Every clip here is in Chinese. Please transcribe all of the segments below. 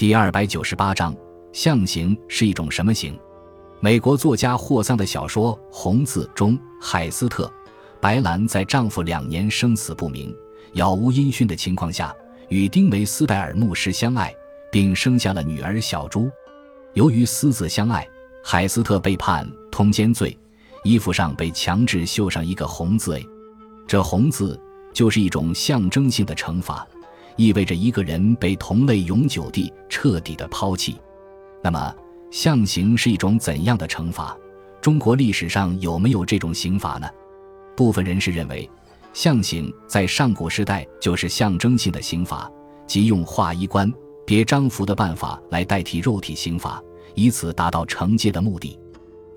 第二百九十八章，象形是一种什么形？美国作家霍桑的小说《红字》中，海斯特·白兰在丈夫两年生死不明、杳无音讯的情况下，与丁梅斯戴尔牧师相爱，并生下了女儿小朱。由于私自相爱，海斯特被判通奸罪，衣服上被强制绣上一个红字。这红字就是一种象征性的惩罚，意味着一个人被同类永久地、彻底的抛弃。那么，象刑是一种怎样的惩罚？中国历史上有没有这种刑罚呢？部分人士认为，象刑在上古时代就是象征性的刑罚，即用画衣冠、别章符的办法来代替肉体刑罚。以此达到惩戒的目的，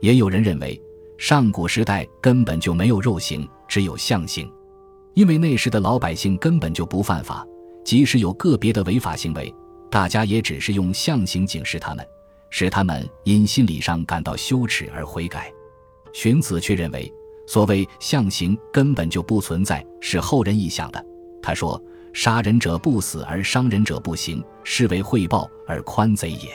也有人认为上古时代根本就没有肉刑，只有象刑，因为那时的老百姓根本就不犯法，即使有个别的违法行为，大家也只是用象刑警示他们，使他们因心理上感到羞耻而悔改。荀子却认为，所谓象刑根本就不存在，是后人臆想的。他说：“杀人者不死而伤人者不行，是为惠报而宽贼也。”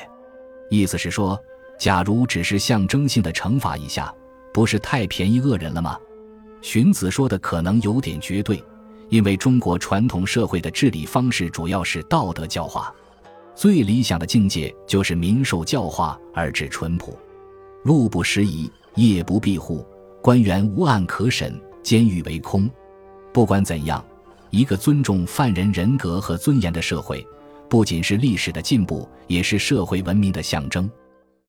意思是说，假如只是象征性的惩罚一下，不是太便宜恶人了吗？荀子说的可能有点绝对，因为中国传统社会的治理方式主要是道德教化，最理想的境界就是民受教化而至淳朴，路不拾遗，夜不闭户，官员无案可审，监狱为空。不管怎样，一个尊重犯人人格和尊严的社会。不仅是历史的进步，也是社会文明的象征。